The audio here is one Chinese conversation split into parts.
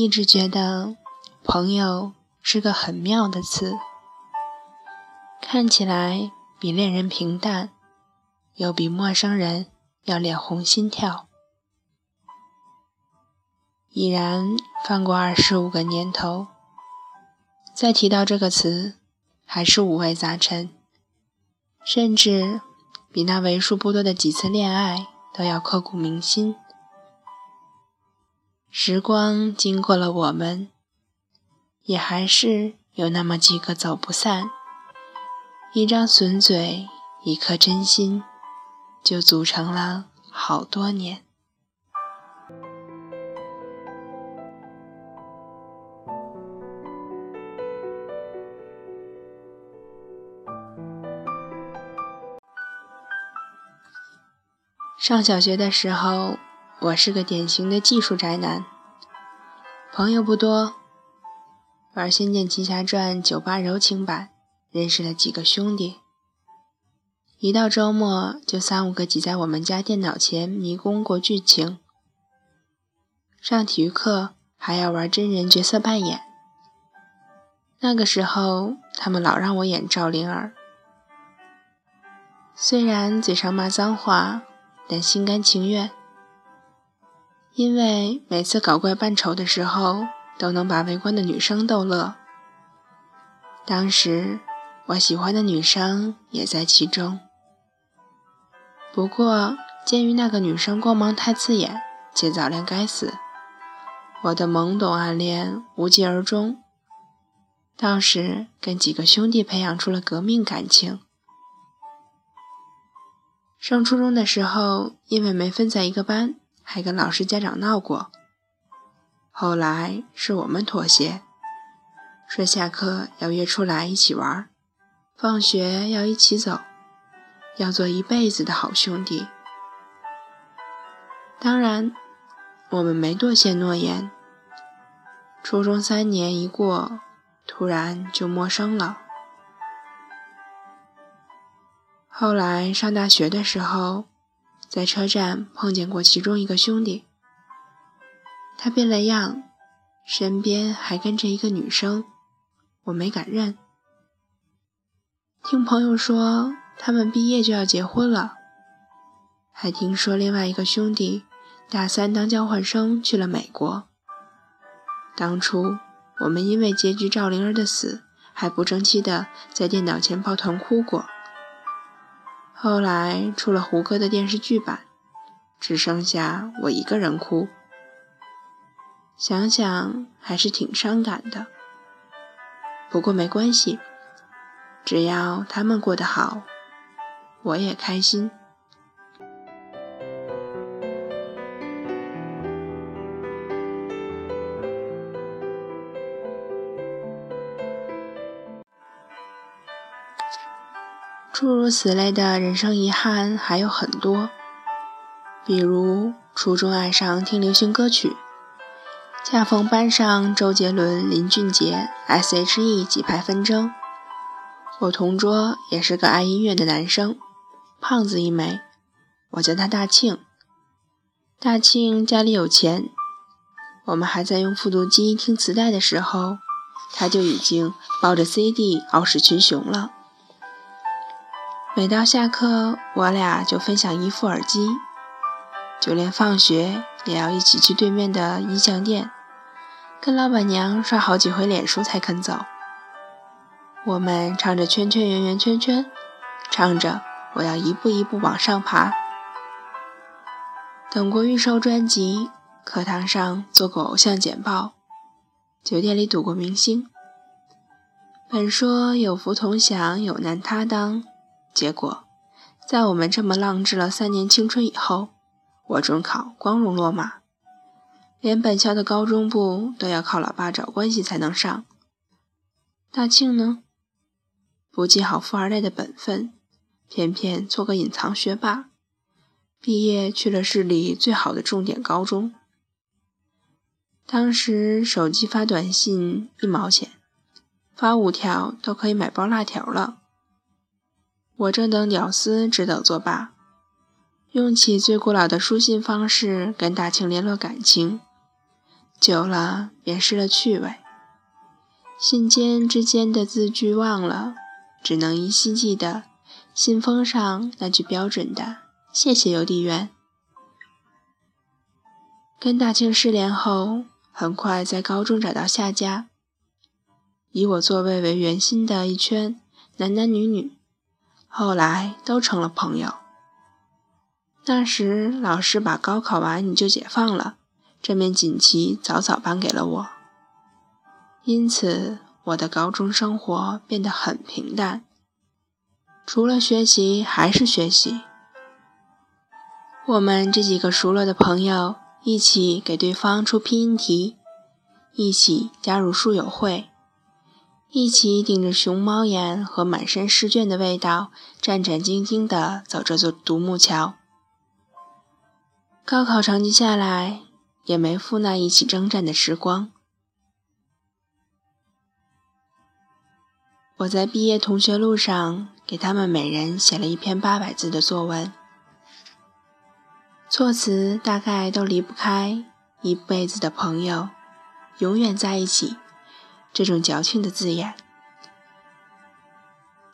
一直觉得“朋友”是个很妙的词，看起来比恋人平淡，又比陌生人要脸红心跳。已然翻过二十五个年头，再提到这个词，还是五味杂陈，甚至比那为数不多的几次恋爱都要刻骨铭心。时光经过了我们，也还是有那么几个走不散。一张损嘴，一颗真心，就组成了好多年。上小学的时候。我是个典型的技术宅男，朋友不多，玩《仙剑奇侠传》酒吧柔情版，认识了几个兄弟。一到周末，就三五个挤在我们家电脑前迷宫过剧情。上体育课还要玩真人角色扮演。那个时候，他们老让我演赵灵儿，虽然嘴上骂脏话，但心甘情愿。因为每次搞怪扮丑的时候，都能把围观的女生逗乐。当时我喜欢的女生也在其中。不过鉴于那个女生光芒太刺眼，且早恋该死，我的懵懂暗恋无疾而终。倒是跟几个兄弟培养出了革命感情。上初中的时候，因为没分在一个班。还跟老师家长闹过，后来是我们妥协，说下课要约出来一起玩，放学要一起走，要做一辈子的好兄弟。当然，我们没兑现诺言。初中三年一过，突然就陌生了。后来上大学的时候。在车站碰见过其中一个兄弟，他变了样，身边还跟着一个女生，我没敢认。听朋友说他们毕业就要结婚了，还听说另外一个兄弟大三当交换生去了美国。当初我们因为结局赵灵儿的死，还不争气的在电脑前抱团哭过。后来出了胡歌的电视剧版，只剩下我一个人哭。想想还是挺伤感的。不过没关系，只要他们过得好，我也开心。诸如此类的人生遗憾还有很多，比如初中爱上听流行歌曲，恰逢班上周杰伦、林俊杰、S.H.E 几派纷争。我同桌也是个爱音乐的男生，胖子一枚，我叫他大庆。大庆家里有钱，我们还在用复读机听磁带的时候，他就已经抱着 CD 傲视群雄了。每到下课，我俩就分享一副耳机，就连放学也要一起去对面的音像店，跟老板娘刷好几回脸书才肯走。我们唱着圈圈圆圆圈圈，唱着我要一步一步往上爬。等过预售专辑，课堂上做过偶像简报，酒店里赌过明星。本说有福同享，有难他当。结果，在我们这么浪掷了三年青春以后，我中考光荣落马，连本校的高中部都要靠老爸找关系才能上。大庆呢，不尽好富二代的本分，偏偏做个隐藏学霸，毕业去了市里最好的重点高中。当时手机发短信一毛钱，发五条都可以买包辣条了。我正等屌丝只等作罢，用起最古老的书信方式跟大庆联络感情，久了便失了趣味。信笺之间的字句忘了，只能依稀记得信封上那句标准的“谢谢邮递员”。跟大庆失联后，很快在高中找到下家，以我座位为圆心的一圈男男女女，后来都成了朋友。那时老师把高考完你就解放了这面锦旗早早颁给了我。因此，我的高中生活变得很平淡，除了学习还是学习。我们这几个熟络的朋友一起给对方出拼音题，一起加入书友会，一起顶着熊猫眼和满身试卷的味道，战战兢兢地走这座独木桥。高考成绩下来，也没负那一起征战的时光。我在毕业同学录上给他们每人写了一篇八百字的作文，措辞大概都离不开“一辈子的朋友，永远在一起”这种矫情的字眼。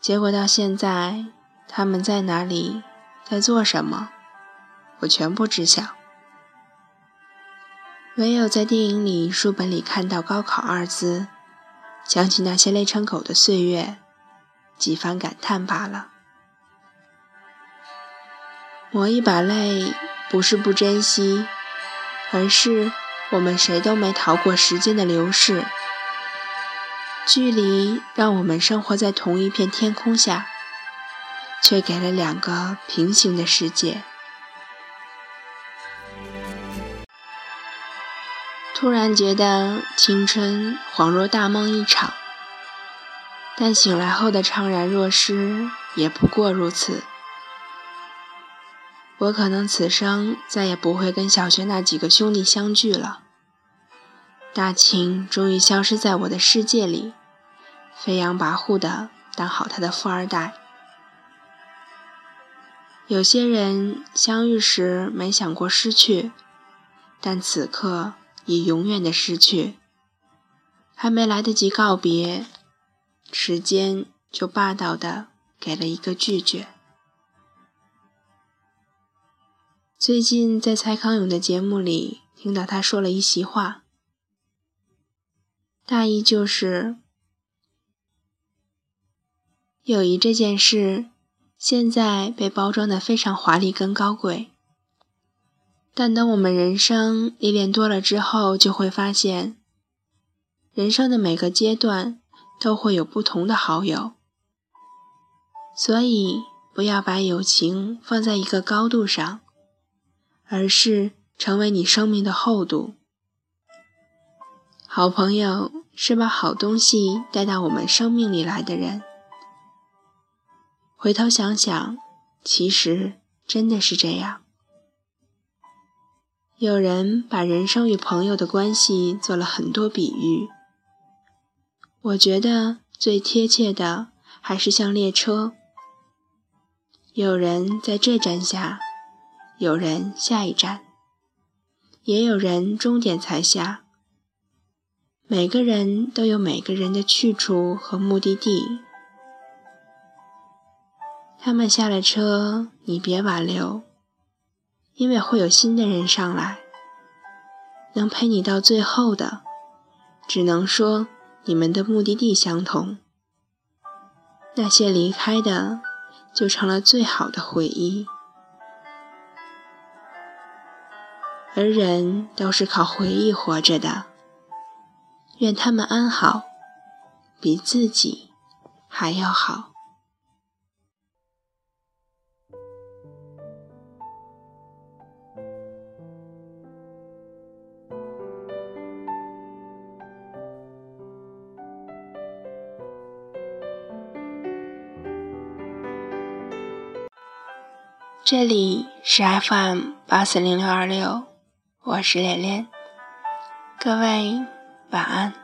结果到现在，他们在哪里，在做什么，我全不知晓。唯有在电影里、书本里看到“高考”二字。想起那些累成狗的岁月，几番感叹罢了。抹一把泪，不是不珍惜，而是我们谁都没逃过时间的流逝。距离让我们生活在同一片天空下，却给了两个平行的世界。突然觉得青春恍若大梦一场，但醒来后的怅然若失也不过如此。我可能此生再也不会跟小学那几个兄弟相聚了。大庆终于消失在我的世界里，飞扬跋扈的当好他的富二代。有些人相遇时没想过失去，但此刻。已永远的失去，还没来得及告别，时间就霸道的给了一个拒绝。最近在蔡康永的节目里听到他说了一席话，大意就是友谊这件事，现在被包装的非常华丽跟高贵。但等我们人生历练多了之后，就会发现，人生的每个阶段都会有不同的好友，所以不要把友情放在一个高度上，而是成为你生命的厚度。好朋友是把好东西带到我们生命里来的人。回头想想，其实真的是这样。有人把人生与朋友的关系做了很多比喻，我觉得最贴切的还是像列车，有人在这站下，有人下一站，也有人终点才下。每个人都有每个人的去处和目的地，他们下了车，你别挽留。因为会有新的人上来，能陪你到最后的，只能说你们的目的地相同。那些离开的，就成了最好的回忆。而人都是靠回忆活着的，愿他们安好，比自己还要好。这里是 FM 八四零六二六，我是连连，各位晚安。